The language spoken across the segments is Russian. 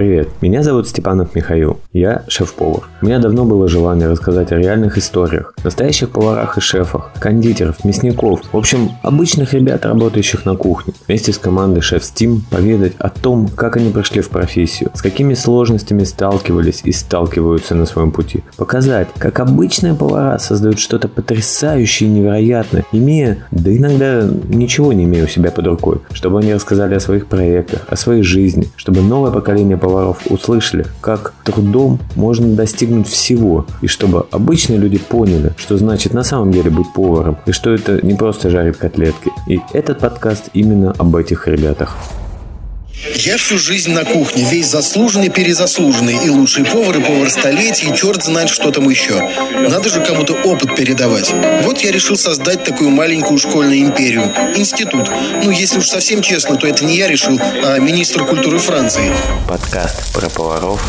Привет, меня зовут Степанов Михаил, я шеф-повар. У меня давно было желание рассказать о реальных историях, настоящих поварах и шефах, кондитеров, мясников, в общем, обычных ребят, работающих на кухне. Вместе с командой Шеф Steam поведать о том, как они прошли в профессию, с какими сложностями сталкивались и сталкиваются на своем пути. Показать, как обычные повара создают что-то потрясающее и невероятное, имея, да иногда ничего не имея у себя под рукой, чтобы они рассказали о своих проектах, о своей жизни, чтобы новое поколение поваров услышали, как трудом можно достигнуть всего, и чтобы обычные люди поняли, что значит на самом деле быть поваром, и что это не просто жарить котлетки. И этот подкаст именно об этих ребятах. Я всю жизнь на кухне, весь заслуженный, перезаслуженный, и лучший повар, и повар столетий, и черт знает, что там еще. Надо же кому-то опыт передавать. Вот я решил создать такую маленькую школьную империю. Институт. Ну, если уж совсем честно, то это не я решил, а министр культуры Франции. Подкаст про поваров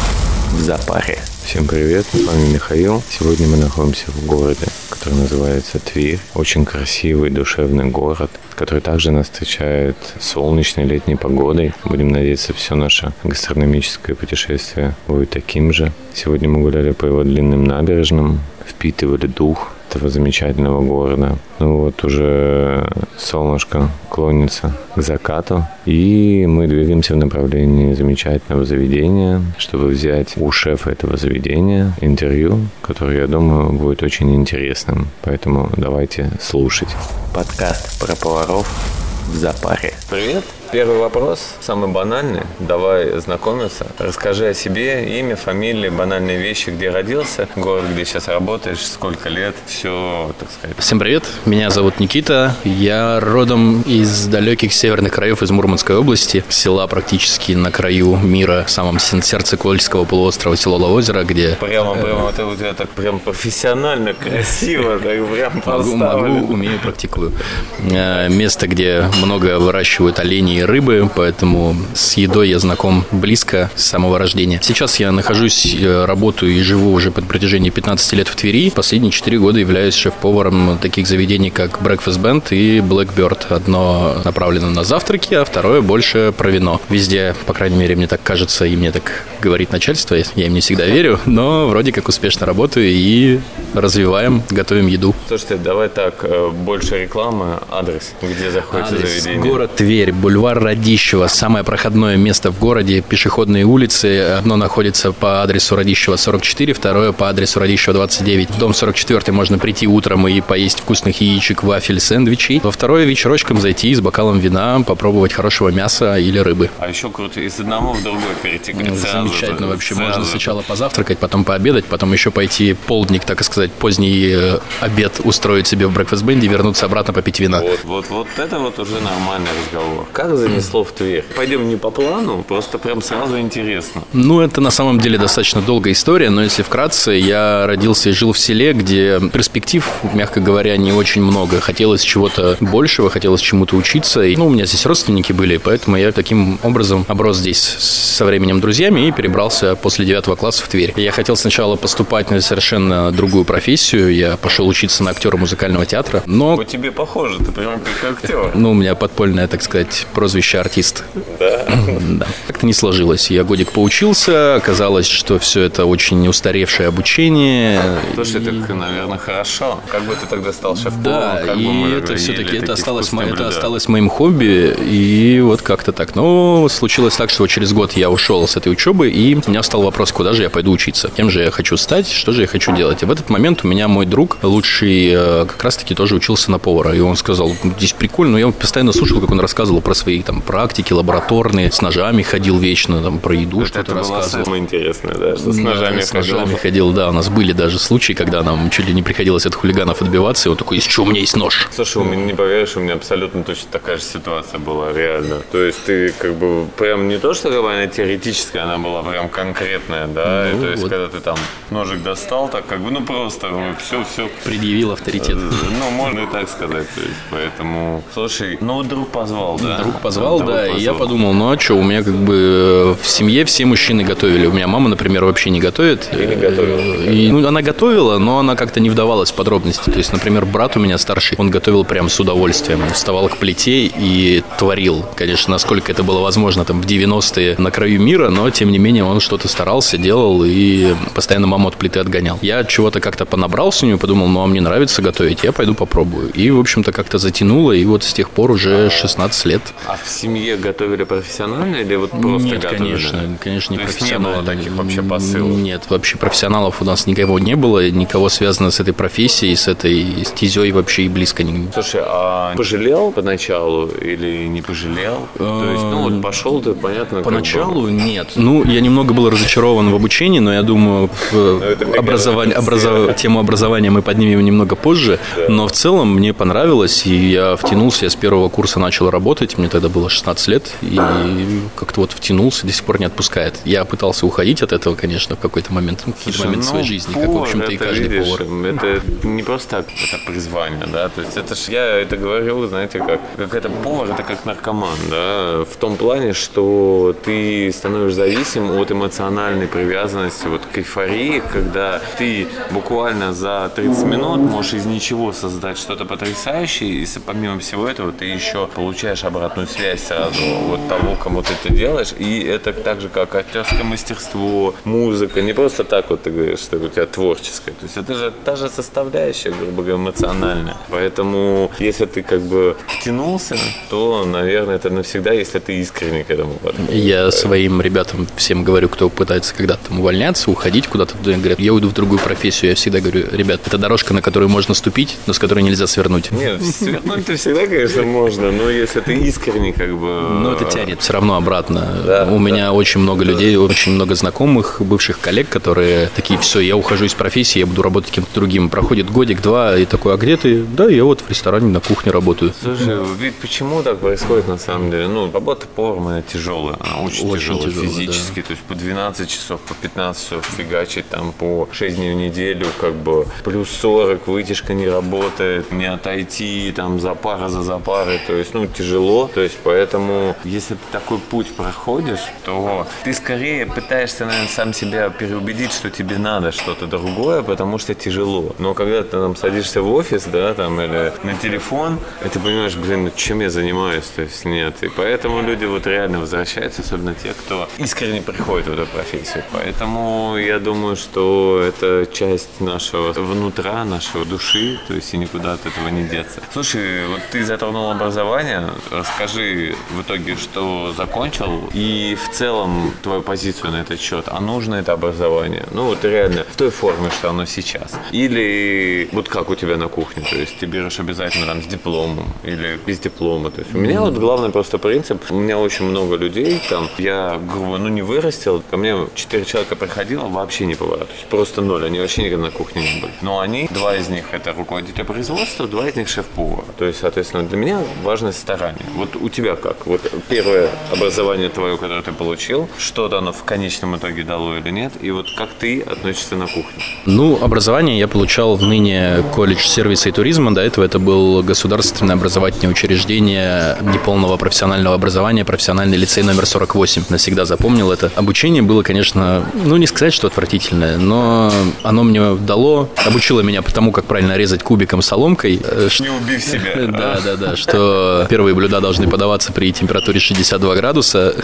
в запаре. Всем привет, с вами Михаил. Сегодня мы находимся в городе, который называется Тверь. Очень красивый, душевный город, который также нас встречает солнечной летней погодой. Будем надеяться, все наше гастрономическое путешествие будет таким же. Сегодня мы гуляли по его длинным набережным, впитывали дух этого замечательного города. Ну вот уже солнышко клонится к закату, и мы двигаемся в направлении замечательного заведения, чтобы взять у шефа этого заведения интервью, которое, я думаю, будет очень интересным. Поэтому давайте слушать. Подкаст про поваров в запаре. Привет! Первый вопрос, самый банальный. Давай знакомиться. Расскажи о себе, имя, фамилия, банальные вещи, где родился, город, где сейчас работаешь, сколько лет, все, так сказать. Всем привет, меня зовут Никита. Я родом из далеких северных краев, из Мурманской области, села практически на краю мира, в самом сердце Кольского полуострова, село Лавозеро, где... Прямо, прямо, это у тебя так прям профессионально, красиво, так прям Могу, могу, умею, практикую. Э, место, где много выращивают оленей рыбы, поэтому с едой я знаком близко с самого рождения. Сейчас я нахожусь, э, работаю и живу уже под протяжении 15 лет в Твери. Последние 4 года являюсь шеф-поваром таких заведений, как Breakfast Band и Blackbird. Одно направлено на завтраки, а второе больше про вино. Везде, по крайней мере, мне так кажется, и мне так говорит начальство, я им не всегда верю, но вроде как успешно работаю и развиваем, готовим еду. Слушайте, давай так, э, больше рекламы, адрес, где заходится Адрес, заведение. Город Тверь, бульвар Радищева, самое проходное место в городе, пешеходные улицы. Одно находится по адресу Радищева 44, второе по адресу Радищева 29. В дом 44 можно прийти утром и поесть вкусных яичек, вафель, сэндвичей. Во второе вечерочком зайти с бокалом вина, попробовать хорошего мяса или рыбы. А еще круто, из одного в другой перетекать Ну, Замечательно вообще. сразу Можно сначала позавтракать, потом пообедать, потом еще пойти полдник, так сказать, поздний э, обед устроить себе в брекфаст бенде, вернуться обратно попить вина. Вот, вот, вот это вот уже нормальный разговор. Как занесло в Тверь? Пойдем не по плану, просто прям сразу интересно. Ну, это на самом деле достаточно долгая история, но если вкратце, я родился и жил в селе, где перспектив, мягко говоря, не очень много. Хотелось чего-то большего, хотелось чему-то учиться. И, ну, у меня здесь родственники были, поэтому я таким образом оброс здесь со временем друзьями и перебрался после девятого класса в Тверь. Я хотел сначала поступать на совершенно другую профессию. Я пошел учиться на актера музыкального театра, но По тебе похоже, ты прям как актер. ну, у меня подпольное, так сказать, прозвище артист. Да. Да. Как-то не сложилось. Я годик поучился, оказалось, что все это очень устаревшее обучение. Слушай, И- так, наверное, хорошо. Как бы ты тогда стал шеф-поваром? Да, и это все-таки это это осталось моим хобби, и вот как-то так. Но случилось так, что через год я ушел с этой учебы, и у меня встал вопрос, куда же я пойду учиться, кем же я хочу стать, что же я хочу делать. И в этот момент у меня мой друг, лучший, э, как раз-таки тоже учился на повара, и он сказал, здесь прикольно, но я постоянно слушал, как он рассказывал про свои там практики лабораторные, с ножами ходил вечно, там про еду что-то рассказывал. самое интересное, да, что с Да, ножами с ножами ходил. да. У нас были даже случаи, когда нам чуть ли не приходилось от хулиганов отбиваться, и он такой, из чего у меня есть нож? Слушай, у меня не поверишь, у меня абсолютно точно такая же ситуация была, реально. То есть ты как бы прям не то, что она теоретическая, она была прям конкретная, да, и Ну, то есть вот. когда ты там ножик достал, так как бы, ну просто, все, все, Предъявил авторитет. ну, можно и так сказать. То есть, поэтому, слушай, ну, друг позвал позвал, да? Друг позвал, да, позвал. и я подумал, ну а что, у меня как бы в семье все мужчины готовили. У меня мама, например, вообще не готовит. И не готовила. И, ну, она готовила, но она как-то не вдавалась в подробности. То есть, например, брат у меня старший, он готовил прям с удовольствием. Он вставал к плите и творил. Конечно, насколько это было возможно там в 90-е на краю мира, но тем не менее он что-то старался, делал и постоянно маму от плиты отгонял. Я чего-то как-то понабрался у него, подумал, ну а мне нравится готовить, я пойду попробую. И, в общем-то, как-то затянуло, и вот с тех пор уже 16 лет. А в семье готовили профессионально или вот просто Нет, готовили? конечно, конечно, не То профессионально. не было таких вообще посылов? Нет, вообще профессионалов у нас никого не было, никого связано с этой профессией, с этой стезей вообще и близко не Слушай, а пожалел поначалу или не пожалел? То есть, ну вот пошел ты, понятно, Поначалу нет. Ну, я немного был разочарован в обучении, но я думаю, в образование, образов... тему образования мы поднимем немного позже. Но в целом мне понравилось, и я втянулся, я с первого курса начал работать, мне тогда было 16 лет, и как-то вот втянулся, до сих пор не отпускает. Я пытался уходить от этого, конечно, в какой-то момент, в какой-то момент ну, своей жизни, повар, как, в общем-то, и каждый видишь, повар. Это не просто так, это призвание, да, то есть это ж, я это говорю, знаете, как, как это повар, это как наркоман, да, в том плане, что ты становишься зависим от эмоциональной привязанности вот к эйфории, когда ты буквально за 30 минут можешь из ничего создать что-то потрясающее, и помимо всего этого ты еще получаешь обратную связь сразу от того, кому ты это делаешь, и это так же, как актерское мастерство, музыка, не просто так вот ты говоришь, что у тебя творческое, то есть это же та же составляющая, грубо говоря, эмоциональная. Поэтому, если ты как бы втянулся, то, наверное, это навсегда, если ты искренне к этому подходишь. Я своим ребятам всем говорю, кто пытается когда-то там увольняться, уходить куда-то, говорят, я уйду в другую профессию, я всегда говорю, ребят, это дорожка, на которую можно ступить, но с которой нельзя свернуть. Нет, свернуть-то всегда, конечно, можно, но если ты искренне как бы... Ну, это тянет все равно обратно. Да, У меня да. очень много людей, очень много знакомых, бывших коллег, которые такие, все, я ухожу из профессии, я буду работать кем-то другим. Проходит годик-два, и такой, а где ты? Да, я вот в ресторане на кухне работаю. Слушай, ведь почему так происходит на самом деле? Ну, работа поваром тяжелая, она очень, очень тяжелая, тяжелая физически, да. то есть по 12 часов, по 15 часов фигачить там по 6 дней в неделю, как бы плюс 40, вытяжка не работает, не отойти там за пара за запарой, то есть, ну, тяжело, то есть, поэтому, если ты такой путь проходишь, то ты скорее пытаешься, наверное, сам себя переубедить, что тебе надо что-то другое, потому что тяжело. Но когда ты там садишься в офис, да, там, или на телефон, и ты понимаешь, блин, ну, чем я занимаюсь, то есть, нет. И поэтому люди вот реально возвращаются, особенно те, кто искренне приходит в эту профессию. Поэтому я думаю, что это часть нашего внутра, нашего души, то есть и никуда от этого не деться. Слушай, вот ты затронул образование, расскажи в итоге, что закончил, и в целом твою позицию на этот счет, а нужно это образование? Ну вот реально, в той форме, что оно сейчас. Или вот как у тебя на кухне, то есть ты берешь обязательно там с дипломом или без диплома. То есть у меня вот главный просто принцип, у меня очень много людей, там, я, грубо, ну не вырастил, ко мне четыре человека приходило, вообще не есть просто ноль, они вообще никогда кухне не были. Но они, два из них это руководители производства, два из них шеф-повар. То есть, соответственно, для меня важно старание. Вот у тебя как? Вот первое образование твое, которое ты получил, что-то оно в конечном итоге дало или нет, и вот как ты относишься на кухню? Ну, образование я получал в ныне колледж сервиса и туризма, до этого это был государственное образовательное учреждение неполного профессионального образования, профессиональный лицей номер 48. Навсегда запомнил это. Обучение было, конечно, ну не сказать, что отвратительное, но оно мне дало, обучило меня тому, как правильно резать кубиком соломкой. Э, не убив себя. Да, да, да, что первые блюда должны подаваться при температуре 62 градуса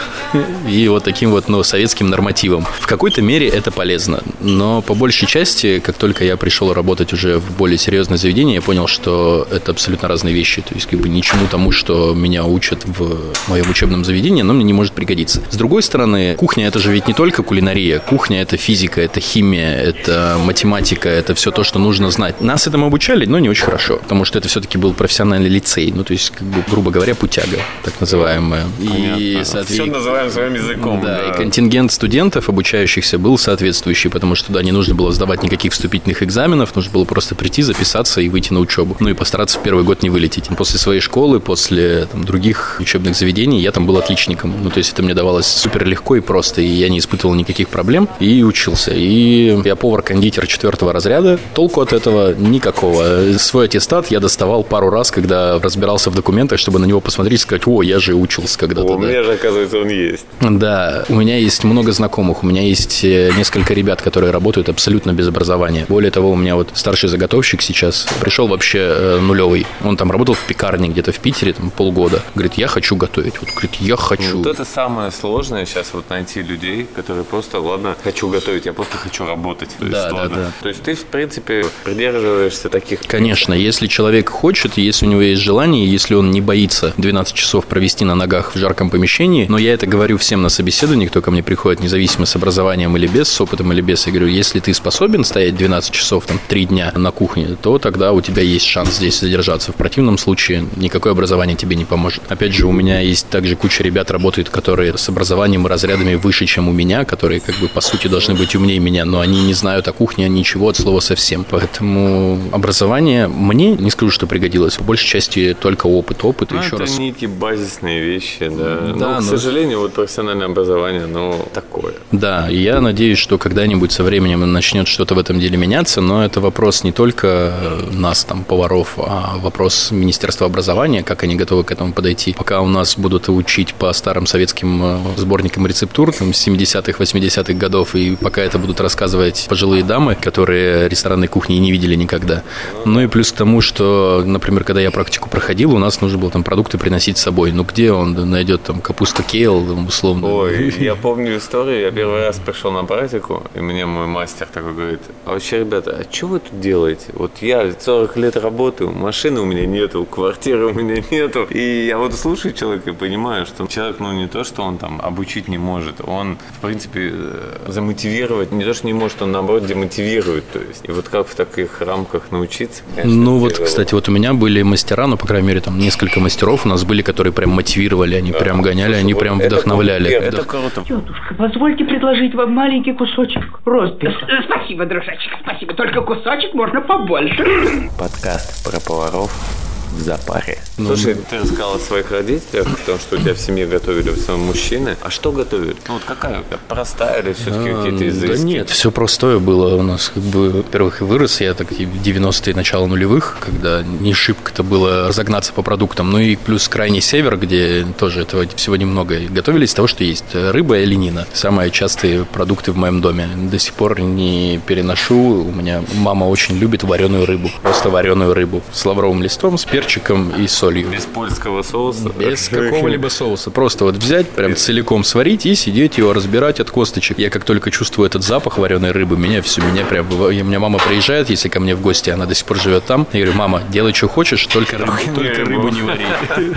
и вот таким вот, ну, советским нормативом. В какой-то мере это полезно, но по большей части, как только я пришел работать уже в более серьезное заведение, я понял, что это абсолютно разные вещи. То есть, как бы ничему тому, что меня учат в моем учебном заведении, оно мне не может пригодиться. С другой стороны, кухня это же ведь не только кулинария. Кухня это физика, это химия, это математика, это все то, что нужно знать. Нас этому обучали, но не очень хорошо, потому что это все-таки был профессиональный лицей. Ну, то есть, как бы, грубо говоря, путяга, так называемая. И, Все называем своим языком. Да, да, и контингент студентов, обучающихся, был соответствующий, потому что туда не нужно было сдавать никаких вступительных экзаменов, нужно было просто прийти, записаться и выйти на учебу. Ну и постараться в первый год не вылететь. После своей школы, после там, других учебных заведений я там был отличником. Ну, то есть это мне давалось супер легко и просто, и я не испытывал никаких проблем и учился. И я повар-кондитер четвертого разряда. Толку от этого никакого. Свой аттестат я доставал пару раз, когда разбирался в документах, чтобы на него посмотреть и сказать, о, я же учился когда-то. У да. меня же, оказывается, он есть. Да, у меня есть много знакомых, у меня есть э, несколько ребят, которые работают абсолютно без образования. Более того, у меня вот старший заготовщик сейчас пришел вообще э, нулевый. Он там работал в пекарне где-то в Питере там, полгода. Говорит, я хочу готовить. Вот говорит, я хочу. Вот это самое сложное сейчас вот найти людей, которые просто, ладно, хочу готовить, я просто хочу работать. То да, да, да. То есть ты, в принципе, придерживаешься таких... Конечно, если человек хочет, если у него есть желание, если он не боится 12 часов провести на ногах в жарком помещении, но я это говорю всем на собеседовании, кто ко мне приходит, независимо с образованием или без, с опытом или без, я говорю, если ты способен стоять 12 часов, там, 3 дня на кухне, то тогда у тебя есть шанс здесь задержаться. В противном случае никакое образование тебе не поможет. Опять же, у меня есть также куча ребят работает, которые с образованием и разрядами выше, чем у меня, которые, как бы, по сути, должны быть умнее меня, но они не знают о кухне ничего от слова совсем. Поэтому образование мне, не скажу, что пригодилось, по большей части только опыт, опыт ну, еще это раз. некие базисные вещи, да. Да, но, но... к сожалению, вот профессиональное образование, оно такое. Да, и я надеюсь, что когда-нибудь со временем начнет что-то в этом деле меняться, но это вопрос не только нас, там, поваров, а вопрос Министерства образования, как они готовы к этому подойти. Пока у нас будут учить по старым советским э, сборникам рецептур, там, 70-х, 80-х годов, и пока это будут рассказывать пожилые дамы, которые ресторанной кухни не видели никогда. Ну и плюс к тому, что, например, когда я практику проходил, у нас нужно было там продукты приносить с собой. Ну где он найдет там капусту кейл, условно? Ой, я помню историю, я первый раз пришел на практику, и мне мой мастер такой говорит, а вообще, ребята, а что вы тут делаете? Вот я 40 лет работаю, машины у меня нету, квартиры у меня нету. И я вот слушаю человека и понимаю, что человек, ну, не то, что он там обучить не может, он, в принципе, э, замотивировать, не то, что не может, он, наоборот, демотивирует. То есть, и вот как в таких рамках научиться? Конечно, ну, вот, кстати, вот у меня были мастера, ну, по крайней мере, там несколько мастеров у нас были, которые прям мотивировали, они да. прям гоняли, Слушай, они вот прям вдохновляли. Это, это круто. Тетушка, позвольте предложить вам маленький кусочек ростбифа. Спасибо, дружочек, спасибо. Только кусочек можно побольше. Подкаст про поваров в запаре. Ну, Слушай, ты рассказал о своих родителях, потому что у тебя в семье готовили в основном мужчины. А что готовили? Ну, вот какая? Простая или все-таки а, какие-то изыски? Да нет, все простое было у нас. Как бы, во-первых, и вырос я так в 90-е, начало нулевых, когда не шибко-то было разогнаться по продуктам. Ну и плюс крайний север, где тоже этого всего немного. Готовили из того, что есть. Рыба и оленина. Самые частые продукты в моем доме. До сих пор не переношу. У меня мама очень любит вареную рыбу. Просто вареную рыбу с лавровым листом, с перчиком и солью. Без польского соуса? Без какого-либо соуса. Просто вот взять, прям целиком сварить и сидеть его разбирать от косточек. Я как только чувствую этот запах вареной рыбы, меня все, меня прям... У меня мама приезжает, если ко мне в гости, она до сих пор живет там. Я говорю, мама, делай, что хочешь, только, рыбу, только рыбу не вари.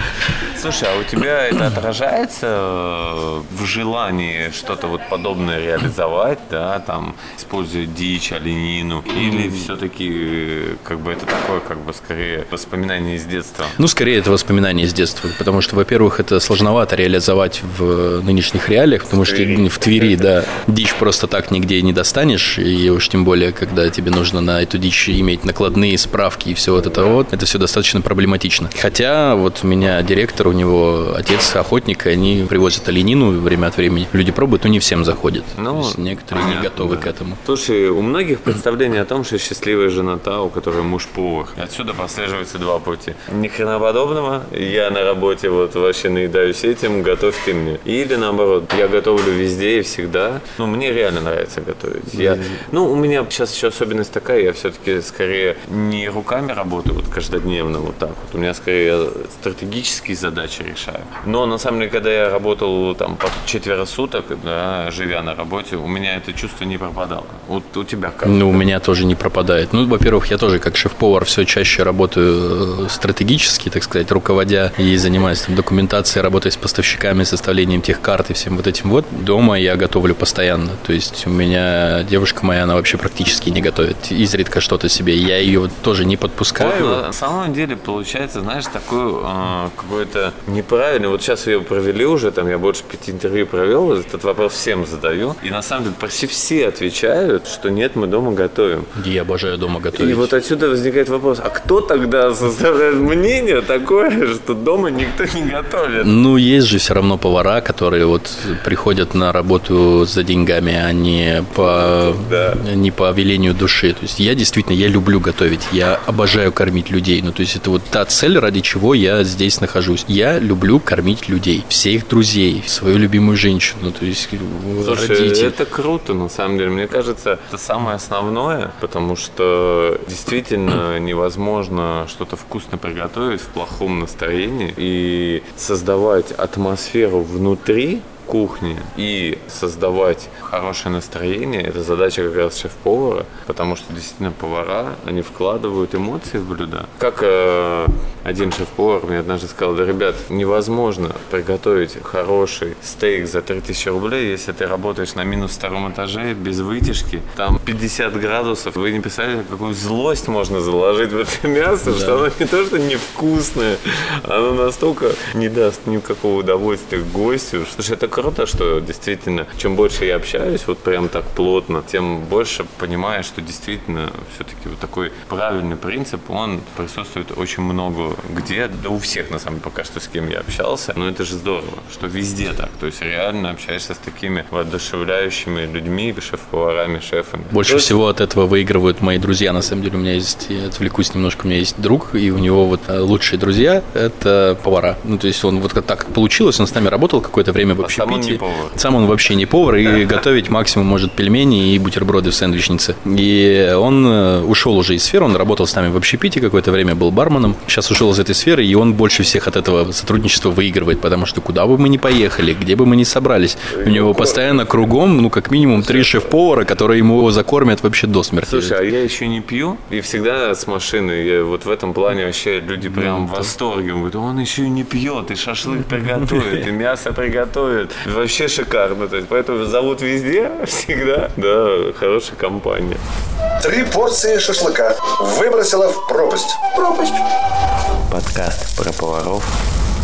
Слушай, а у тебя это отражается э, в желании что-то вот подобное реализовать, да, там, используя дичь, оленину, или все-таки э, как бы это такое, как бы скорее воспоминание воспоминания из детства? Ну, скорее, это воспоминания из детства, потому что, во-первых, это сложновато реализовать в нынешних реалиях, потому что в Твери, да, дичь просто так нигде не достанешь, и уж тем более, когда тебе нужно на эту дичь иметь накладные справки и все вот это вот, это все достаточно проблематично. Хотя вот у меня директор, у него отец охотник, и они привозят оленину время от времени. Люди пробуют, но не всем заходит. Ну, некоторые понятно, не готовы да. к этому. Слушай, у многих представление о том, что счастливая жена та, у которой муж повар. Отсюда прослеживается два пути работе. Ни хрена подобного. Я на работе вот вообще наедаюсь этим, готовь ты мне. Или наоборот, я готовлю везде и всегда. Ну, мне реально нравится готовить. Я, ну, у меня сейчас еще особенность такая, я все-таки скорее не руками работаю вот каждодневно вот так вот. У меня скорее стратегические задачи решаю. Но на самом деле, когда я работал там по четверо суток, да, живя на работе, у меня это чувство не пропадало. Вот у тебя как? Ну, у меня тоже не пропадает. Ну, во-первых, я тоже как шеф-повар все чаще работаю стратегически, так сказать, руководя и занимаясь там, документацией, работой с поставщиками, составлением тех карт и всем вот этим вот, дома я готовлю постоянно. То есть у меня девушка моя, она вообще практически не готовит. Изредка что-то себе. Я ее тоже не подпускаю. Вот, на самом деле получается, знаешь, такой э, какой-то неправильный. Вот сейчас ее провели уже, там я больше пяти интервью провел, этот вопрос всем задаю. И на самом деле почти все отвечают, что нет, мы дома готовим. Я обожаю дома готовить. И вот отсюда возникает вопрос, а кто тогда составляет мнение такое, что дома никто не готовит. Ну, есть же все равно повара, которые вот приходят на работу за деньгами, а не по, да. не по велению души. То есть я действительно, я люблю готовить, я обожаю кормить людей. Ну, то есть это вот та цель, ради чего я здесь нахожусь. Я люблю кормить людей, всех друзей, свою любимую женщину, то есть Слушай, родителей. это круто, на самом деле. Мне кажется, это самое основное, потому что действительно невозможно что-то вкусно приготовить в плохом настроении. И создавать атмосферу внутри кухни и создавать хорошее настроение, это задача как раз шеф-повара, потому что действительно повара, они вкладывают эмоции в блюда. Как э, один шеф-повар мне однажды сказал, да, ребят, невозможно приготовить хороший стейк за 3000 рублей, если ты работаешь на минус втором этаже, без вытяжки, там 50 градусов, вы не представляете, какую злость можно заложить в это мясо, да. что оно не то, что невкусное, оно настолько не даст никакого удовольствия гостю, что это круто, что действительно, чем больше я общаюсь, вот прям так плотно, тем больше понимаю, что действительно все-таки вот такой правильный принцип, он присутствует очень много где, да у всех на самом деле пока что с кем я общался, но это же здорово, что везде так, то есть реально общаешься с такими воодушевляющими людьми, шеф-поварами, шефами. Больше есть... всего от этого выигрывают мои друзья, на самом деле. У меня есть, я отвлекусь немножко, у меня есть друг, и у него вот э, лучшие друзья – это повара. Ну, то есть он вот как так получилось, он с нами работал какое-то время в сам он не повар. Сам он вообще не повар и готовить максимум может пельмени и бутерброды в сэндвичнице. И он э, ушел уже из сферы, он работал с нами в общепите какое-то время, был барменом. Сейчас ушел из этой сферы, и он больше всех от этого сотрудничества выигрывает, потому что куда бы мы ни поехали, где бы мы ни собрались, у него постоянно кругом, ну, как минимум, три шеф-повара, которые ему закормят вообще до смерти. Слушай, а я еще не пью, и всегда с машины, я вот в этом плане вообще люди прям в восторге. Говорят, он еще и не пьет, и шашлык приготовит, и мясо приготовит. Вообще шикарно. То есть, поэтому зовут везде всегда. Да, хорошая компания. Три порции шашлыка выбросила в пропасть. Пропасть. Подкаст про поваров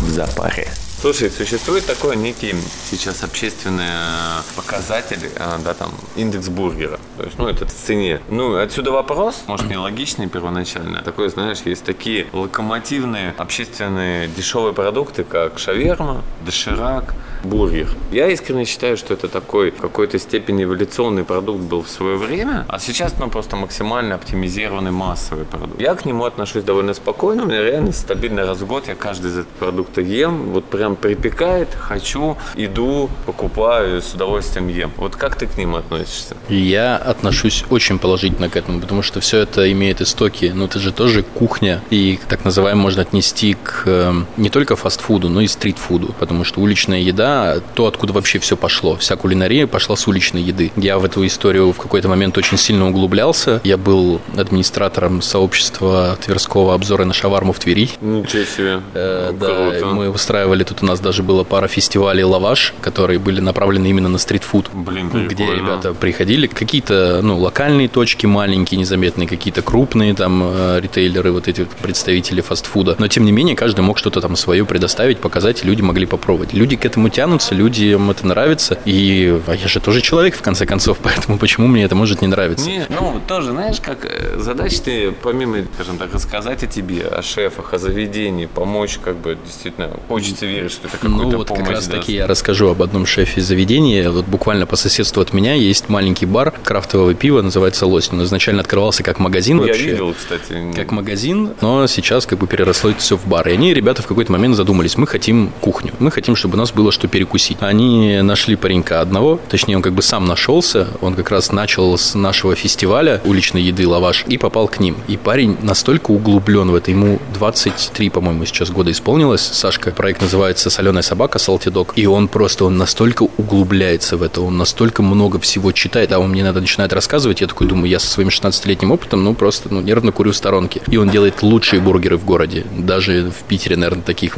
в запаре. Слушай, существует такой некий сейчас общественный э, показатель, э, да, там, индекс бургера. То есть, ну, это в цене. Ну, отсюда вопрос, может, нелогичный первоначально. Такой, знаешь, есть такие локомотивные общественные дешевые продукты, как шаверма, доширак, бургер. Я искренне считаю, что это такой в какой-то степени эволюционный продукт был в свое время, а сейчас, ну, просто максимально оптимизированный массовый продукт. Я к нему отношусь довольно спокойно, у меня реально стабильно раз в год я каждый из этих продуктов ем, вот прям припекает, хочу, иду, покупаю, с удовольствием ем. Вот как ты к ним относишься? Я отношусь очень положительно к этому, потому что все это имеет истоки, но это же тоже кухня, и так называемое можно отнести к э, не только фастфуду, но и стритфуду, потому что уличная еда, то, откуда вообще все пошло, вся кулинария пошла с уличной еды. Я в эту историю в какой-то момент очень сильно углублялся. Я был администратором сообщества Тверского обзора на шаварму в Твери. Ничего себе. Э, да, мы устраивали тут у нас даже было пара фестивалей лаваш, которые были направлены именно на стритфуд. Блин, прикольно. Где ребята приходили, какие-то ну, локальные точки маленькие, незаметные, какие-то крупные там э, ритейлеры, вот эти вот представители фастфуда. Но тем не менее, каждый мог что-то там свое предоставить, показать, и люди могли попробовать. Люди к этому тянутся, людям это нравится. И а я же тоже человек, в конце концов, поэтому почему мне это может не нравиться? Нет, ну, тоже, знаешь, как э, задача ты, помимо, скажем так, рассказать о тебе, о шефах, о заведении, помочь, как бы, действительно, хочется верить, что это какой-то Ну, вот как раз таки я расскажу об одном шефе заведения. Вот буквально по соседству от меня есть маленький бар крафтового пива, называется «Лось». Он изначально открывался как магазин Я вообще. видел, кстати. Как магазин, но сейчас как бы переросло это все в бар. И они, ребята, в какой-то момент задумались, мы хотим кухню, мы хотим, чтобы у нас было что перекусить. Они нашли паренька одного, точнее, он как бы сам нашелся, он как раз начал с нашего фестиваля уличной еды «Лаваш» и попал к ним. И парень настолько углублен в это, ему 23, по-моему, сейчас года исполнилось. Сашка, проект называется «Соленая собака», «Salty Dog». И он просто, он настолько углубляется в это, он настолько много всего читает, а он мне надо начинает рассказывать, я такой думаю, я со своим 16-летним опытом, ну, просто, ну, нервно курю в сторонке. И он делает лучшие бургеры в городе. Даже в Питере, наверное, таких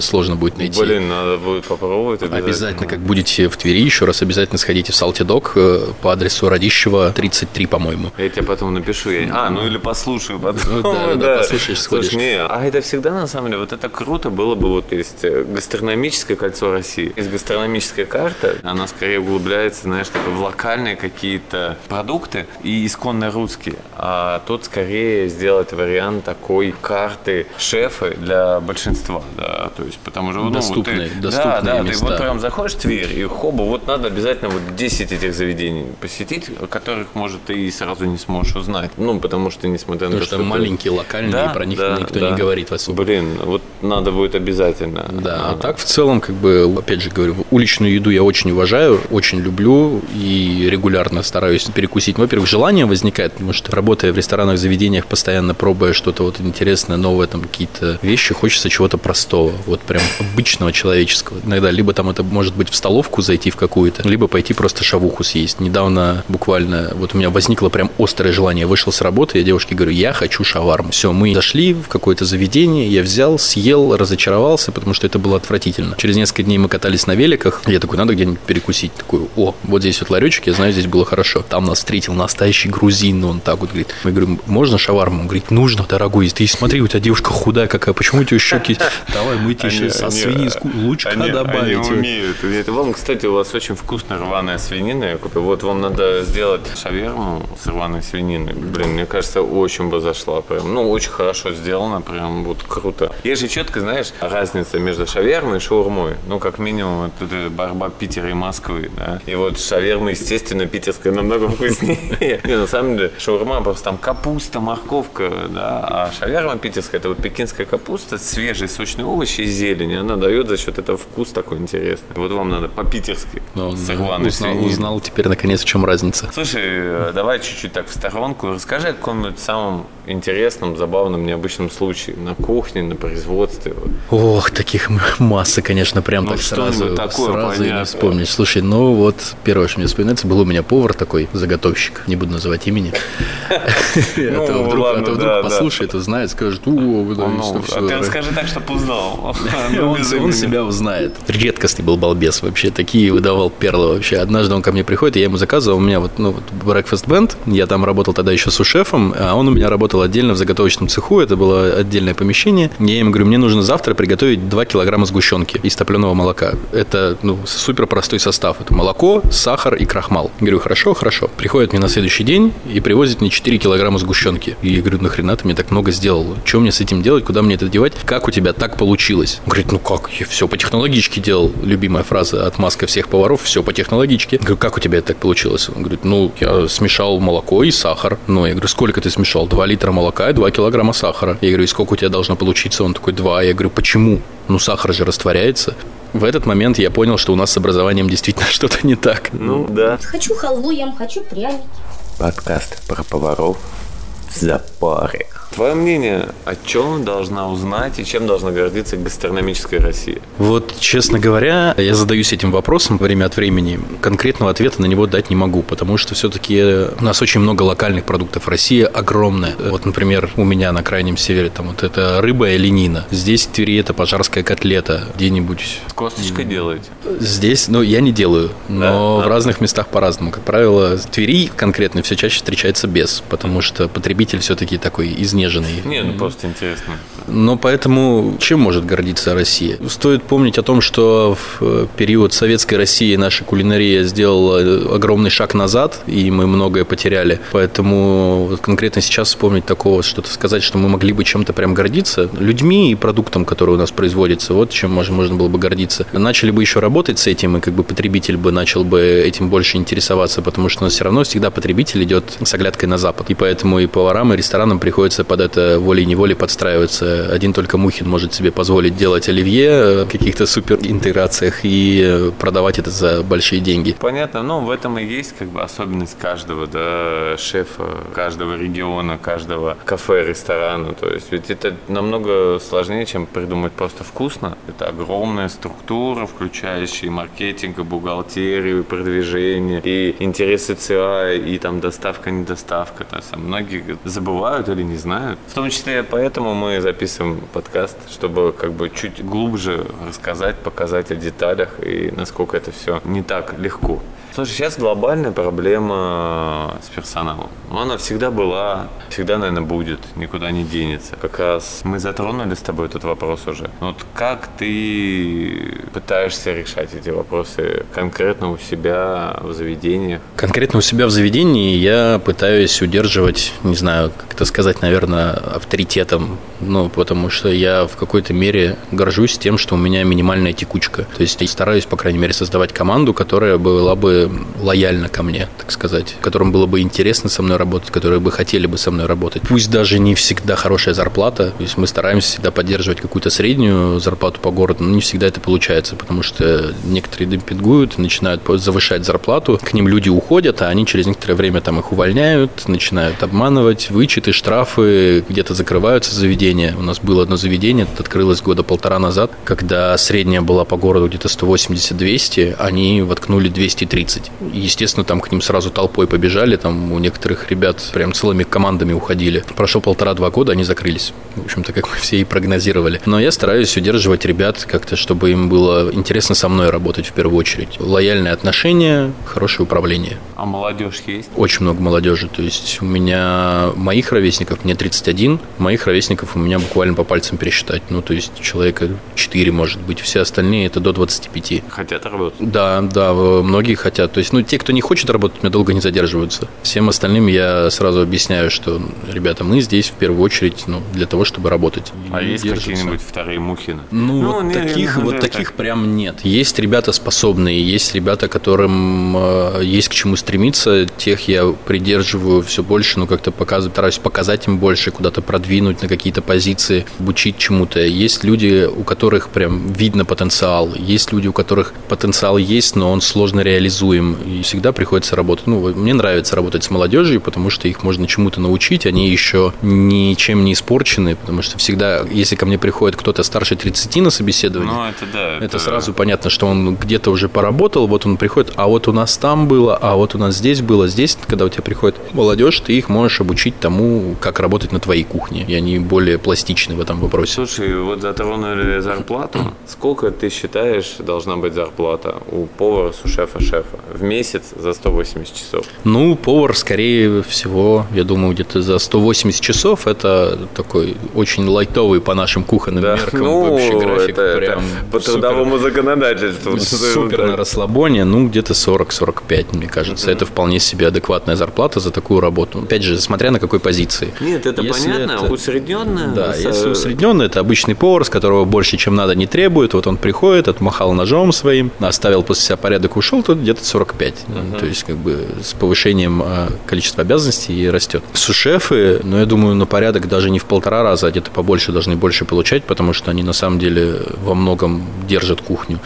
сложно будет найти. Блин, надо будет попробовать обязательно. Обязательно, как будете в Твери, еще раз обязательно сходите в Салти Дог э, по адресу Радищева 33, по-моему. Я тебе потом напишу. Я... А, ну или послушаю потом. Ну, да, да, послушаешь, сходишь. Слушай, не, а это всегда, на самом деле, вот это круто было бы, вот есть э, гастрономическое кольцо России. Из гастрономической карты она скорее углубляется, знаешь, в локальные какие-то продукты и исконно русские. А тут скорее сделать вариант такой карты шефы для большинства, да, то есть потому что... Ну, доступные, вот ты, доступные да, да, места. ты вот прям заходишь в Тверь, и хоба, вот надо обязательно вот 10 этих заведений посетить, которых, может, ты и сразу не сможешь узнать. Ну, потому что, несмотря на Потому то, что ты- маленькие, локальные, Да, про них да, никто да. не говорит в особо. Блин, вот надо будет обязательно. Да, а так в целом, как бы, опять же говорю, уличную еду я очень уважаю, очень люблю и регулярно стараюсь перекусить. Во-первых, желание возникает, потому что работая в ресторанах, заведениях, постоянно пробуя что-то вот интересное, новое, там какие-то вещи, хочется чего-то простого, вот прям обычного человеческого. Иногда либо там это может быть в столовку зайти в какую-то, либо пойти просто шавуху съесть. Недавно буквально вот у меня возникло прям острое желание. Я вышел с работы, я девушке говорю, я хочу шаварму. Все, мы зашли в какое-то заведение, я взял, съел, разочаровался, потому что это было отвратительно. Через несколько дней мы катались на великах, я такой, надо где-нибудь перекусить. Такой, о, вот здесь вот ларечек, я знаю, здесь было хорошо. Там нас встретил настоящий грузин, он так вот говорит, я говорю, можно шаварму? Он говорит, нужно, дорогой, ты смотри, у тебя девушка худая какая, почему у тебя щеки? Давай, мы тебе еще со свиньи лучка добавить. Они умеют. Это вам, кстати, у вас очень вкусная рваная свинина. Я купил. Вот вам надо сделать шаверму с рваной свининой. Блин, мне кажется, очень бы зашла. Прям, ну, очень хорошо сделано, прям вот круто. Есть же четко, знаешь, разница между шавермой и шаурмой. Ну, как минимум, вот тут борьба Питера и Москвы, да. И вот шаверма, естественно, питерская намного вкуснее. Не, на самом деле, шаурма просто там капуста, морковка, да. А шаверма питерская, это вот пекинская капуста, свежие сочные овощи и зелень. Она дает за счет этого вкус такой интересный. Вот вам надо по-питерски. Ну, с рваной узнал, узнал теперь наконец, в чем разница. Слушай, э, давай чуть-чуть так в сторонку. Расскажи о каком-нибудь самом интересном, забавном, необычном случае на кухне, на производстве. Ох, таких масса, конечно, прям Ну, так сразу, такое сразу и не вспомнишь. Слушай, ну вот первое, что мне вспоминается, был у меня повар такой, заготовщик, не буду называть имени. А то вдруг а да, вдруг да. послушает, узнает, скажет, о, Ну, а ты ра». расскажи так, чтобы узнал. Ну, Он, себя узнает. Редкостный был балбес вообще. Такие выдавал перлы вообще. Однажды он ко мне приходит, я ему заказывал. У меня вот, ну, вот Breakfast Band. Я там работал тогда еще с шефом, а он у меня работал отдельно в заготовочном цеху. Это было отдельное помещение. Я ему говорю, мне нужно завтра приготовить 2 килограмма сгущенки из топленого молока. Это, ну, супер простой состав. Это молоко, сахар и крахмал. Говорю, хорошо, хорошо. Приходит мне на следующий день и привозит мне 4 килограмма сгущенки. И я говорю, нахрена ты мне так много сделал? Что мне с этим делать? Куда мне это девать? Как у тебя так получилось? Он говорит, ну как? Я все по технологичке делал. Любимая фраза от маска всех поваров. Все по технологичке. Я говорю, как у тебя это так получилось? Он говорит, ну, я смешал молоко и сахар. Ну, я говорю, сколько ты смешал? 2 литра молока и 2 килограмма сахара. Я говорю, и сколько у тебя должно получиться? Он такой, 2. Я говорю, почему? Ну, сахар же растворяется. В этот момент я понял, что у нас с образованием действительно что-то не так. Ну, да. Хочу халву ем, хочу пряники. Подкаст про поваров в запаре. Твое мнение, о чем должна узнать и чем должна гордиться гастрономическая Россия? Вот, честно говоря, я задаюсь этим вопросом время от времени. Конкретного ответа на него дать не могу, потому что все-таки у нас очень много локальных продуктов. Россия огромная. Вот, например, у меня на крайнем севере там вот это рыба и ленина. Здесь в Твери это пожарская котлета. Где-нибудь С косточкой делаете? Здесь, ну, я не делаю, но Да? в разных местах по-разному. Как правило, в Твери конкретно все чаще встречается без, потому что потребитель все-таки такой изнеженный. Не, ну просто интересно. Но поэтому чем может гордиться Россия? Стоит помнить о том, что в э, период советской России наша кулинария сделала э, огромный шаг назад, и мы многое потеряли. Поэтому вот конкретно сейчас вспомнить такого, что-то сказать, что мы могли бы чем-то прям гордиться, людьми и продуктом, который у нас производится, вот чем можно, можно было бы гордиться. Начали бы еще работать с этим, и как бы потребитель бы начал бы этим больше интересоваться, потому что у нас все равно всегда потребитель идет с оглядкой на Запад. И поэтому и поварам, и ресторанам приходится под это волей-неволей подстраиваться. Один только Мухин может себе позволить делать оливье э, в каких-то супер интеграциях и э, продавать это за большие деньги. Понятно, но в этом и есть как бы особенность каждого, да, шефа, каждого региона, каждого кафе, ресторана. То есть ведь это намного сложнее, чем придумать просто вкусно. Это огромная структура, включающая маркетинг, и бухгалтерию, и продвижение, и интересы ЦА, и там доставка, недоставка. То есть многие забывают или не знают. В том числе поэтому мы записываем подкаст, чтобы как бы чуть глубже рассказать, показать о деталях и насколько это все не так легко. Слушай, сейчас глобальная проблема с персоналом. Она всегда была, всегда, наверное, будет, никуда не денется. Как раз мы затронули с тобой этот вопрос уже. Вот как ты пытаешься решать эти вопросы конкретно у себя в заведениях? Конкретно у себя в заведении я пытаюсь удерживать, не знаю, как это сказать, наверное, авторитетом, ну, потому что я в какой-то мере горжусь тем, что у меня минимальная текучка. То есть я стараюсь, по крайней мере, создавать команду, которая была бы лояльна ко мне, так сказать, которым было бы интересно со мной работать, которые бы хотели бы со мной работать. Пусть даже не всегда хорошая зарплата, то есть мы стараемся всегда поддерживать какую-то среднюю зарплату по городу, но не всегда это получается, потому что некоторые демпингуют, начинают завышать зарплату, к ним люди уходят, а они через некоторое время там их увольняют, начинают обманывать, вычеты, штрафы, где-то закрываются заведения. У нас было одно заведение, это открылось года полтора назад, когда средняя была по городу где-то 180-200, они воткнули 230. Естественно, там к ним сразу толпой побежали, там у некоторых ребят прям целыми командами уходили. Прошло полтора-два года, они закрылись. В общем-то, как мы все и прогнозировали. Но я стараюсь удерживать ребят как-то, чтобы им было интересно со мной работать в первую очередь. Лояльное отношение, хорошее управление. А молодежь есть? Очень много молодежи. То есть у меня моих ровесников, мне 31, моих ровесников у меня буквально по пальцам пересчитать. Ну, то есть человека 4, может быть. Все остальные это до 25. Хотят работать? Да, да, многие хотят. То есть, ну, те, кто не хочет работать, у меня долго не задерживаются. Всем остальным я сразу объясняю, что, ребята, мы здесь в первую очередь ну, для того, чтобы работать. А есть какие-нибудь вторые Мухины? Ну, ну вот не, таких, не, вот таких так. прям нет. Есть ребята способные, есть ребята, которым э, есть к чему стремиться. Тех я придерживаю все больше, ну, как-то показываю, стараюсь показать им больше, куда-то продвинуть на какие-то позиции, обучить чему-то. Есть люди, у которых прям видно потенциал. Есть люди, у которых потенциал есть, но он сложно реализуем. И всегда приходится работать. Ну, мне нравится работать с молодежью, потому что их можно чему-то научить. Они еще ничем не испорчены, потому что всегда, если ко мне приходит кто-то старше 30 на собеседование, ну, это, да, это, это сразу понятно, что он где-то уже поработал, вот он приходит, а вот у нас там было, а вот у нас здесь было, здесь, когда у тебя приходит молодежь, ты их можешь обучить тому, как работать на твоей кухне, и они более пластичны в этом вопросе. Слушай, вот затронули зарплату. Сколько ты считаешь должна быть зарплата у повара, у шефа-шефа в месяц за 180 часов? Ну, повар, скорее всего, я думаю, где-то за 180 часов это такой очень лайтовый по нашим кухонным да. меркам ну, вообще график. Это, прям это по супер, трудовому законодательству. Супер на расслабоне, ну, где-то 40-45, мне кажется. Mm-hmm. Это вполне себе адекватная зарплата за такую работу. Опять же, смотря на какой позиции. Нет, это если понятно, это... усредненная. Да, с... если усредненная, это обычный повар, с которого больше, чем надо, не требует. Вот он приходит, отмахал ножом своим, оставил после себя порядок, ушел, то где-то 45. Mm-hmm. То есть, как бы с повышением а, количества обязанностей растет. Сушефы, ну, я думаю, на порядок даже не в полтора раза, а где-то побольше должны больше получать, потому что они на самом деле во многом держат кухню.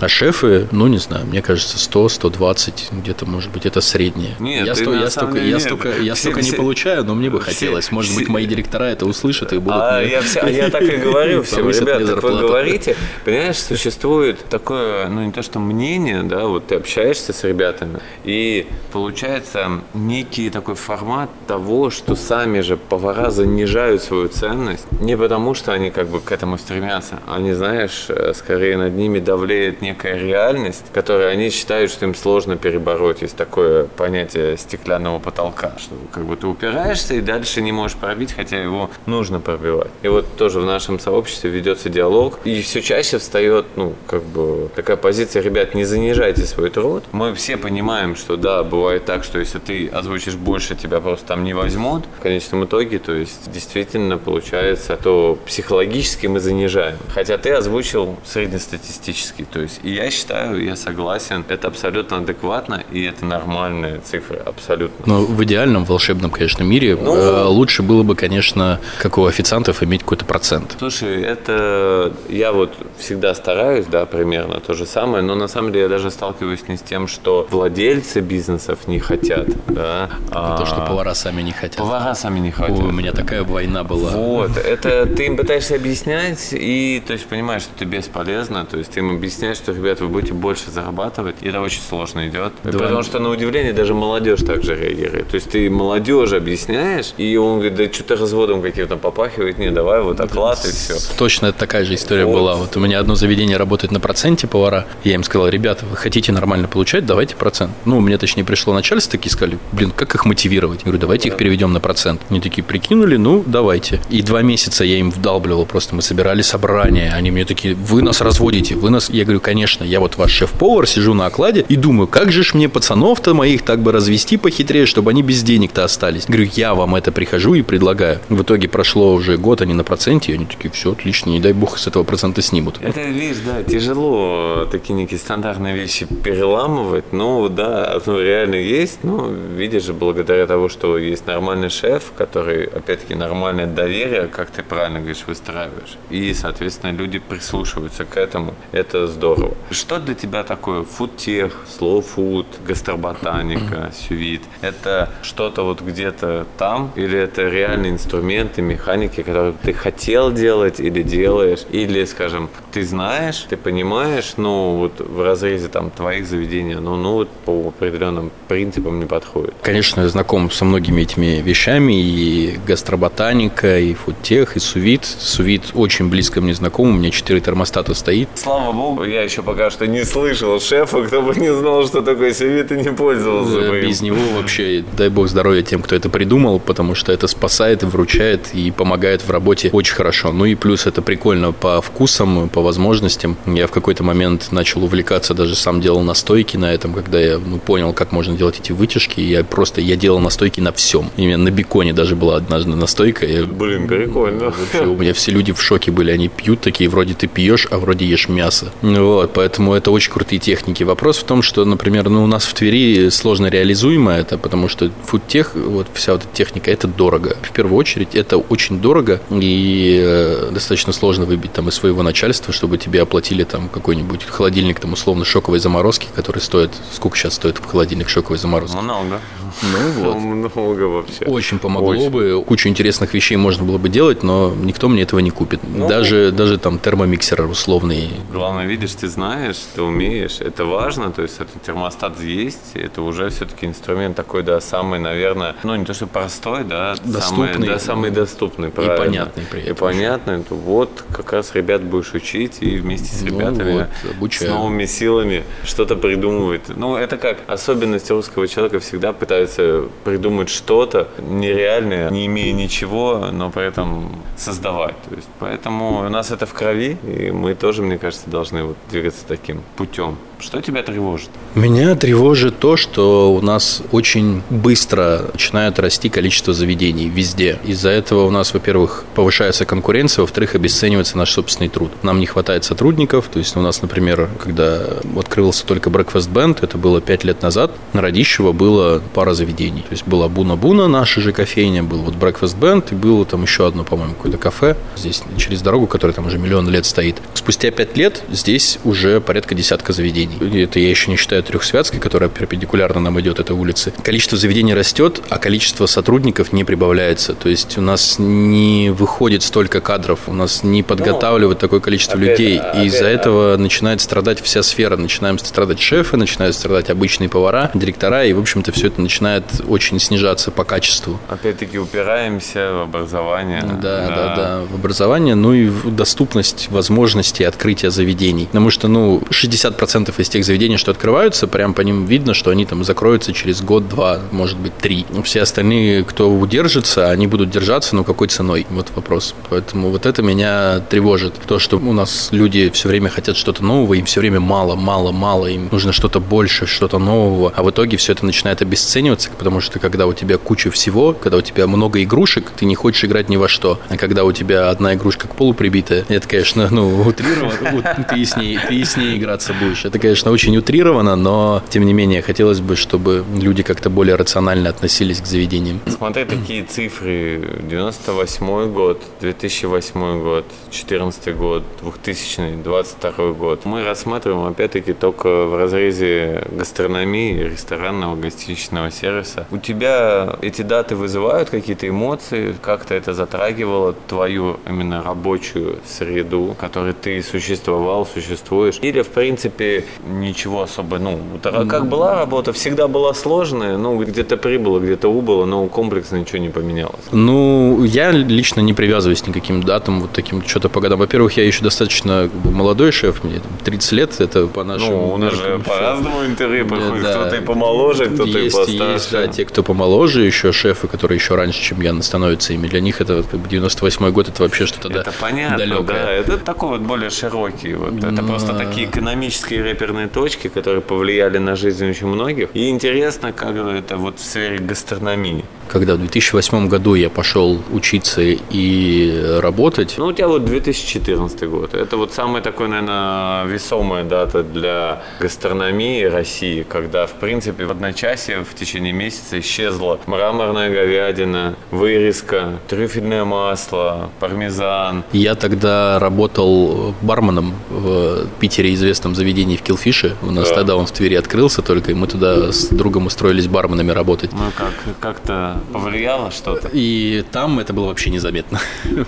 А шефы, ну, не знаю, мне кажется, 100, 120, где-то, может быть, это среднее. Нет, я, сто, я, столько, я столько, я все, столько все, не получаю, но мне бы все, хотелось. Может быть, мои директора это услышат и будут... А, мне... я, все, а я так и говорю всем, ребята, вы говорите, понимаешь, существует такое, ну, не то, что мнение, да, вот ты общаешься с ребятами, и получается некий такой формат того, что сами же повара занижают свою ценность, не потому, что они как бы к этому стремятся, они, знаешь, э, скорее над ними давлеет некая реальность, которую они считают, что им сложно перебороть. Есть такое понятие стеклянного потолка, что как бы ты упираешься и дальше не можешь пробить, хотя его нужно пробивать. И вот тоже в нашем сообществе ведется диалог, и все чаще встает, ну, как бы такая позиция, ребят, не занижайте свой труд. Мы все понимаем, что да, бывает так, что если ты озвучишь больше, тебя просто там не возьмут. В конечном итоге, то есть действительно получается, то психологически мы занижаем. Хотя ты озвучил среднестатистический, то есть и я считаю, я согласен, это абсолютно адекватно, и это нормальные цифры, абсолютно. Но в идеальном волшебном, конечно, мире ну, э, лучше было бы, конечно, как у официантов, иметь какой-то процент. Слушай, это я вот всегда стараюсь, да, примерно то же самое, но на самом деле я даже сталкиваюсь не с тем, что владельцы бизнесов не хотят, да. А то, что повара сами не хотят. Повара сами не хотят. Ой, у меня такая война была. Вот, это ты им пытаешься объяснять, и, то есть, понимаешь, что ты бесполезно, то есть, ты им объясняешь, что ребят, вы будете больше зарабатывать, и это очень сложно идет. Да. Потому что, на удивление, даже молодежь также реагирует. То есть ты молодежи объясняешь, и он говорит, да что-то разводом каким-то попахивает, не, давай вот оклад и все. Точно это такая же история вот. была. Вот у меня одно заведение работает на проценте повара. Я им сказал, ребята, вы хотите нормально получать, давайте процент. Ну, мне точнее пришло начальство, такие сказали, блин, как их мотивировать? Я говорю, давайте да. их переведем на процент. Они такие прикинули, ну, давайте. И два месяца я им вдалбливал, просто мы собирали собрание. Они мне такие, вы нас разводите, вы нас... Я говорю, конечно, я вот ваш шеф-повар, сижу на окладе и думаю, как же ж мне пацанов-то моих так бы развести похитрее, чтобы они без денег-то остались. Говорю, я вам это прихожу и предлагаю. В итоге прошло уже год, они на проценте, и они такие, все отлично, не дай бог с этого процента снимут. Это, видишь, да, тяжело такие некие стандартные вещи переламывать, но да, ну, реально есть, но видишь же, благодаря тому, что есть нормальный шеф, который, опять-таки, нормальное доверие, как ты правильно говоришь, выстраиваешь, и, соответственно, люди прислушиваются к этому, это здорово. Что для тебя такое фудтех, food, гастроботаника, сювит? Это что-то вот где-то там, или это реальные инструменты, механики, которые ты хотел делать или делаешь, или, скажем, ты знаешь, ты понимаешь, ну, вот в разрезе там твоих заведений, ну, ну, вот по определенным принципам не подходит. Конечно, я знаком со многими этими вещами, и гастроботаника, и фудтех, и сувит. Сувит очень близко мне знаком, у меня четыре термостата стоит. Слава богу, я еще пока что не слышал шефа, кто бы не знал, что такое сувит и не пользовался бы Без него вообще, дай бог здоровья тем, кто это придумал, потому что это спасает, вручает и помогает в работе очень хорошо. Ну и плюс это прикольно по вкусам, по возможностям. Я в какой-то момент начал увлекаться, даже сам делал настойки на этом, когда я ну, понял, как можно делать эти вытяжки. Я просто, я делал настойки на всем. Именно на беконе даже была однажды настойка. Я, Блин, прикольно. Вообще, у меня все люди в шоке были. Они пьют такие, вроде ты пьешь, а вроде ешь мясо. Вот, поэтому это очень крутые техники. Вопрос в том, что, например, ну, у нас в Твери сложно реализуемо это, потому что фудтех, вот вся вот эта техника, это дорого. В первую очередь, это очень дорого и э, достаточно сложно выбить там из своего начальства, чтобы тебе оплатили там какой-нибудь холодильник там условно шоковой заморозки, который стоит, сколько сейчас стоит холодильник шоковой заморозки? Много. Ну вот. Много вообще. Очень помогло Очень. бы. Кучу интересных вещей можно было бы делать, но никто мне этого не купит. Ну, даже, даже там термомиксер условный. Главное, видишь, ты знаешь, ты умеешь. Это важно. То есть, этот термостат есть. Это уже все-таки инструмент такой, да, самый, наверное, ну, не то, что простой, да, доступный. Самый, да, самый доступный, правильно. И понятный при этом. И понятный. То вот как раз ребят будешь учить и вместе с ну ребятами, вот, с новыми силами что-то придумывать. Ну, это как особенность русского человека всегда пытается придумать что-то нереальное, не имея ничего, но при этом создавать. То есть, поэтому у нас это в крови, и мы тоже, мне кажется, должны вот двигаться таким путем. Что тебя тревожит? Меня тревожит то, что у нас очень быстро начинает расти количество заведений везде. Из-за этого у нас, во-первых, повышается конкуренция, во-вторых, обесценивается наш собственный труд. Нам не хватает сотрудников, то есть у нас, например, когда открылся только Breakfast Band, это было пять лет назад, на Радищево было пара заведений. То есть была Буна-Буна, наша же кофейня, был вот Breakfast Band, и было там еще одно, по-моему, какое-то кафе здесь через дорогу, которое там уже миллион лет стоит. Спустя пять лет здесь уже порядка десятка заведений заведений. Это я еще не считаю Трехсвятской, которая перпендикулярно нам идет, этой улице. Количество заведений растет, а количество сотрудников не прибавляется. То есть у нас не выходит столько кадров, у нас не подготавливают такое количество опять, людей. Опять, и из-за этого начинает страдать вся сфера. Начинаем страдать шефы, начинают страдать обычные повара, директора, и, в общем-то, все это начинает очень снижаться по качеству. Опять-таки упираемся в образование. Да, да, да, да, в образование, ну и в доступность возможности открытия заведений. Потому что, ну, 60% из тех заведений, что открываются, прям по ним видно, что они там закроются через год, два, может быть, три. Все остальные, кто удержится, они будут держаться, но какой ценой? Вот вопрос. Поэтому вот это меня тревожит. То, что у нас люди все время хотят что-то нового, им все время мало, мало, мало, им нужно что-то больше, что-то нового, а в итоге все это начинает обесцениваться, потому что когда у тебя куча всего, когда у тебя много игрушек, ты не хочешь играть ни во что. А когда у тебя одна игрушка к полу прибитая, это, конечно, ну, утрированно, ты с ней, ты с ней играться будешь. Это, конечно, очень утрировано, но, тем не менее, хотелось бы, чтобы люди как-то более рационально относились к заведениям. Смотри, такие цифры. 98 год, 2008 год, 2014 год, 2000 22 год. Мы рассматриваем, опять-таки, только в разрезе гастрономии, ресторанного, гостиничного сервиса. У тебя эти даты вызывают какие-то эмоции? Как-то это затрагивало твою именно рабочую среду, в которой ты существовал, существуешь? Или, в принципе, ничего особо, ну, как была работа, всегда была сложная, ну, где-то прибыло, где-то убыло, но комплексно ничего не поменялось? Ну, я лично не привязываюсь к никаким датам, вот таким, что-то по годам. Во-первых, я еще достаточно молодой шеф, мне 30 лет, это по нашему... Ну, у нас же по-разному интервью проходит, да. кто-то и помоложе, кто-то и постарше. Есть, да, те, кто помоложе, еще шефы, которые еще раньше, чем я, становятся ими. Для них это 98 год, это вообще что-то Это да, понятно, далекое. да, это такой вот более широкий. Вот. Но... Это просто такие экономические реперные точки, которые повлияли на жизнь очень многих. И интересно, как это вот в сфере гастрономии когда в 2008 году я пошел учиться и работать. Ну, у тебя вот 2014 год. Это вот самая такой, наверное, весомая дата для гастрономии России, когда, в принципе, в одночасье в течение месяца исчезла мраморная говядина, вырезка, трюфельное масло, пармезан. Я тогда работал барменом в Питере известном заведении в Килфише. У нас да. тогда он в Твери открылся только, и мы туда с другом устроились барменами работать. Ну, как, как-то повлияло что-то? И там это было вообще незаметно.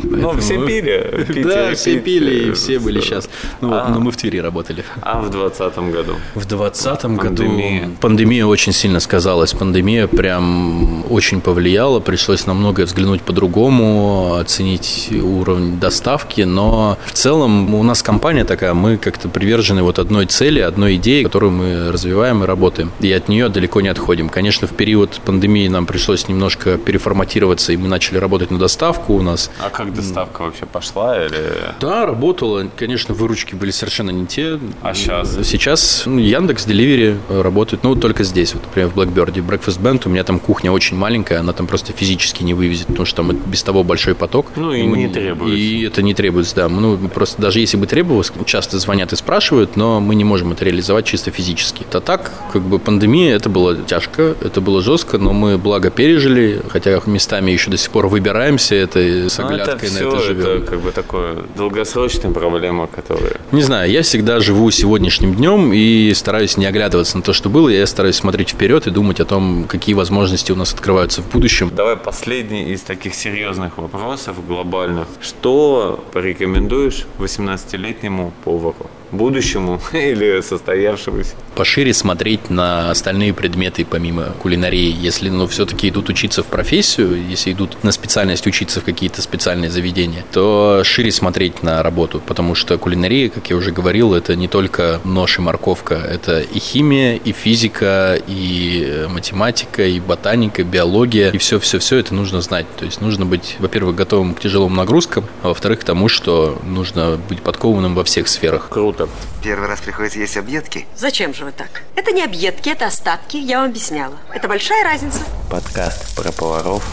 Ну, все пили. Да, все пили, и все были сейчас. Ну, а. но мы в Твери работали. А в двадцатом году? В двадцатом году пандемия очень сильно сказалась. Пандемия прям очень повлияла. Пришлось на многое взглянуть по-другому, оценить уровень доставки. Но в целом у нас компания такая, мы как-то привержены вот одной цели, одной идее, которую мы развиваем и работаем. И от нее далеко не отходим. Конечно, в период пандемии нам пришлось немножко переформатироваться, и мы начали работать на доставку у нас. А как доставка вообще пошла? Или... Да, работала. Конечно, выручки были совершенно не те. А сейчас? Сейчас ну, Яндекс Деливери работает, ну, только здесь, вот, например, в Blackbird. Breakfast Band, у меня там кухня очень маленькая, она там просто физически не вывезет, потому что там без того большой поток. Ну, и, и не требуется. И это не требуется, да. Ну, просто даже если бы требовалось, часто звонят и спрашивают, но мы не можем это реализовать чисто физически. А так, как бы пандемия, это было тяжко, это было жестко, но мы благо пережили, хотя местами еще до сих пор выбираемся это с оглядкой это все, на это живем. Это как бы такое долгосрочная проблема, которая... Не знаю, я всегда живу сегодняшним днем и стараюсь не оглядываться на то, что было, я стараюсь смотреть вперед и думать о том, какие возможности у нас открываются в будущем. Давай последний из таких серьезных вопросов глобальных. Что порекомендуешь 18-летнему повару? Будущему или состоявшемуся. Пошире смотреть на остальные предметы помимо кулинарии. Если ну, все-таки идут учиться в профессию, если идут на специальность учиться в какие-то специальные заведения, то шире смотреть на работу, потому что кулинария, как я уже говорил, это не только нож и морковка, это и химия, и физика, и математика, и ботаника, биология, и все-все-все это нужно знать. То есть нужно быть, во-первых, готовым к тяжелым нагрузкам, а во-вторых, к тому, что нужно быть подкованным во всех сферах. Круто продуктов. Первый раз приходится есть объедки. Зачем же вы так? Это не объедки, это остатки, я вам объясняла. Это большая разница. Подкаст про поваров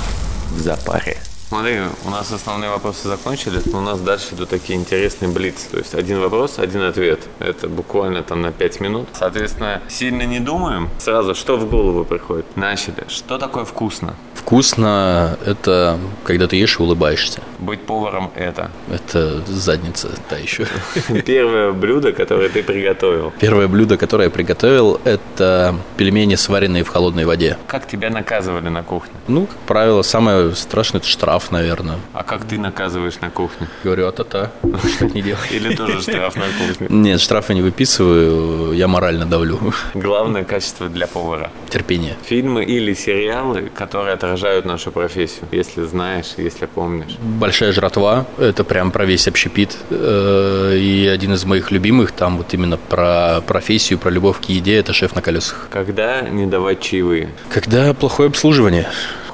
в запаре. Смотри, у нас основные вопросы закончились, но у нас дальше идут такие интересные блицы. То есть один вопрос, один ответ. Это буквально там на 5 минут. Соответственно, сильно не думаем. Сразу, что в голову приходит? Начали. Что такое вкусно? Вкусно – это когда ты ешь и улыбаешься. Быть поваром – это? Это задница та еще. Первое блюдо, которое ты приготовил? Первое блюдо, которое я приготовил – это пельмени, сваренные в холодной воде. Как тебя наказывали на кухне? Ну, как правило, самое страшное – это штраф, наверное. А как ты наказываешь на кухне? Говорю, а-та-та, так не делай. Или тоже штраф на кухне? Нет, штрафы не выписываю, я морально давлю. Главное качество для повара? Терпение. Фильмы или сериалы, которые отражают отражают нашу профессию, если знаешь, если помнишь. Большая жратва, это прям про весь общепит. Э, и один из моих любимых, там вот именно про профессию, про любовь к еде, это шеф на колесах. Когда не давать чаевые? Когда плохое обслуживание.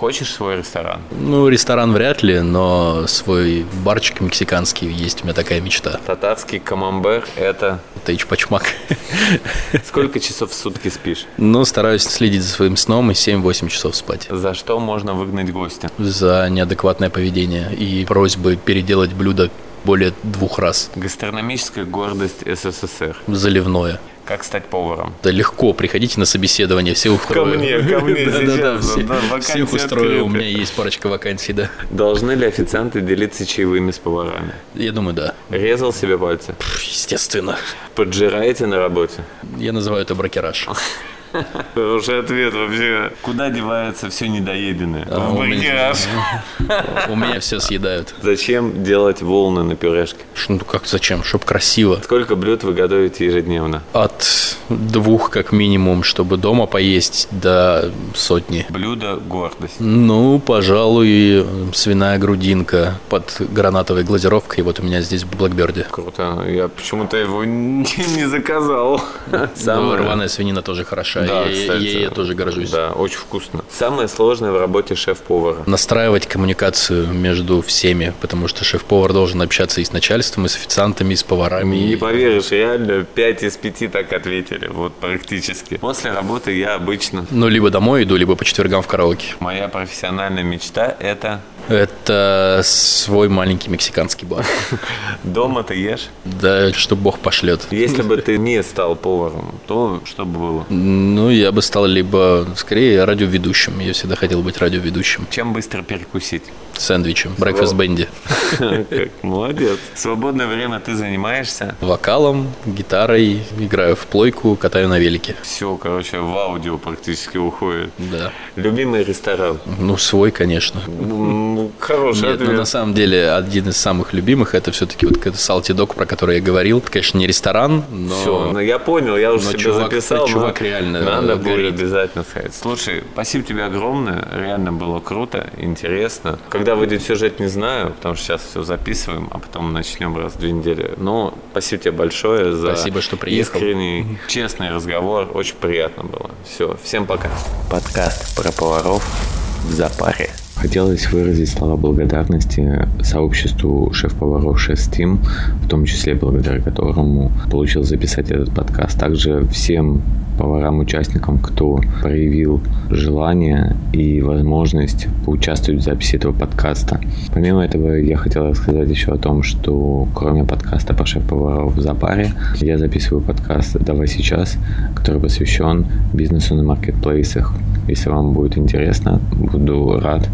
Хочешь свой ресторан? Ну, ресторан вряд ли, но свой барчик мексиканский есть у меня такая мечта. Татарский камамбер – это? Это ичпачмак. Сколько часов в сутки спишь? Ну, стараюсь следить за своим сном и 7-8 часов спать. За что можно выгнать гостя? За неадекватное поведение и просьбы переделать блюдо более двух раз. Гастрономическая гордость СССР. Заливное. Как стать поваром? Да легко, приходите на собеседование, все устрою. Ко мне, ко мне Да, да, да, сейчас, всех устрою, у меня есть парочка вакансий, да. Должны ли официанты делиться чаевыми с поварами? Я думаю, да. Резал себе пальцы? Пф, Естественно. Поджираете на работе? Я называю это бракераж. Хороший ответ вообще. Куда девается все недоеденное? А, В бракераж. У меня все съедают. Зачем делать волны на пюрешке? Ну как зачем? Чтоб красиво. Сколько блюд вы готовите ежедневно? От двух как минимум, чтобы дома поесть, до сотни. Блюдо – гордость. Ну, пожалуй, свиная грудинка под гранатовой глазировкой. Вот у меня здесь в Блэкберде. Круто. Я почему-то его не заказал. Ну, Самое- рваная свинина тоже хороша. Да, я, кстати. я- я тоже горжусь. Да, очень вкусно. Самое сложное в работе шеф-повара. Настраивать коммуникацию между всеми, потому что шеф-повар должен общаться и с начальством, и с официантами, и с поварами. Не и- поверишь, реально 5 из 5 так ответили, вот практически. После работы я обычно... Ну, либо домой иду, либо по четвергам в караоке. Моя профессиональная мечта – это Это свой маленький мексиканский бар. дома ты ешь. Да, что бог пошлет. Если бы ты не стал поваром, то что бы было? Ну, я бы стал либо, скорее, радиоведущим. Я всегда хотел быть радиоведущим. Чем быстро перекусить? Сэндвичем. Breakfast бенди. Как молодец. Свободное время ты занимаешься? Вокалом, гитарой, играю в плойку, катаю на велике. Все, короче, в аудио практически уходит. Да. Любимый ресторан? Ну, свой, конечно. Ну, хороший Нет, ну, ответ. на самом деле, один из самых любимых это все-таки вот этот Salty Dog, про который я говорил. Это, конечно, не ресторан, но... Все, ну я понял, я уже но себе чувак- записал. чувак но реально Надо будет обязательно сказать. Слушай, спасибо тебе огромное, реально было круто, интересно. Когда выйдет сюжет, не знаю, потому что сейчас все записываем, а потом начнем раз в две недели. Но спасибо тебе большое за Спасибо, что приехал. искренний, честный разговор. Очень приятно было. Все, всем пока. Подкаст про поваров в запаре. Хотелось выразить слова благодарности сообществу шеф-поваров Шеф Team, в том числе благодаря которому получил записать этот подкаст. Также всем поварам-участникам, кто проявил желание и возможность поучаствовать в записи этого подкаста. Помимо этого, я хотел рассказать еще о том, что кроме подкаста по шеф-поваров в запаре, я записываю подкаст «Давай сейчас», который посвящен бизнесу на маркетплейсах. Если вам будет интересно, буду рад,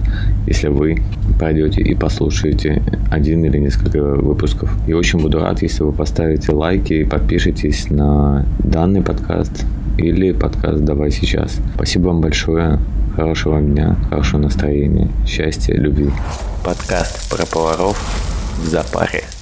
если вы пройдете и послушаете один или несколько выпусков. И очень буду рад, если вы поставите лайки и подпишитесь на данный подкаст или подкаст «Давай сейчас». Спасибо вам большое. Хорошего дня, хорошего настроения, счастья, любви. Подкаст про поваров в запаре.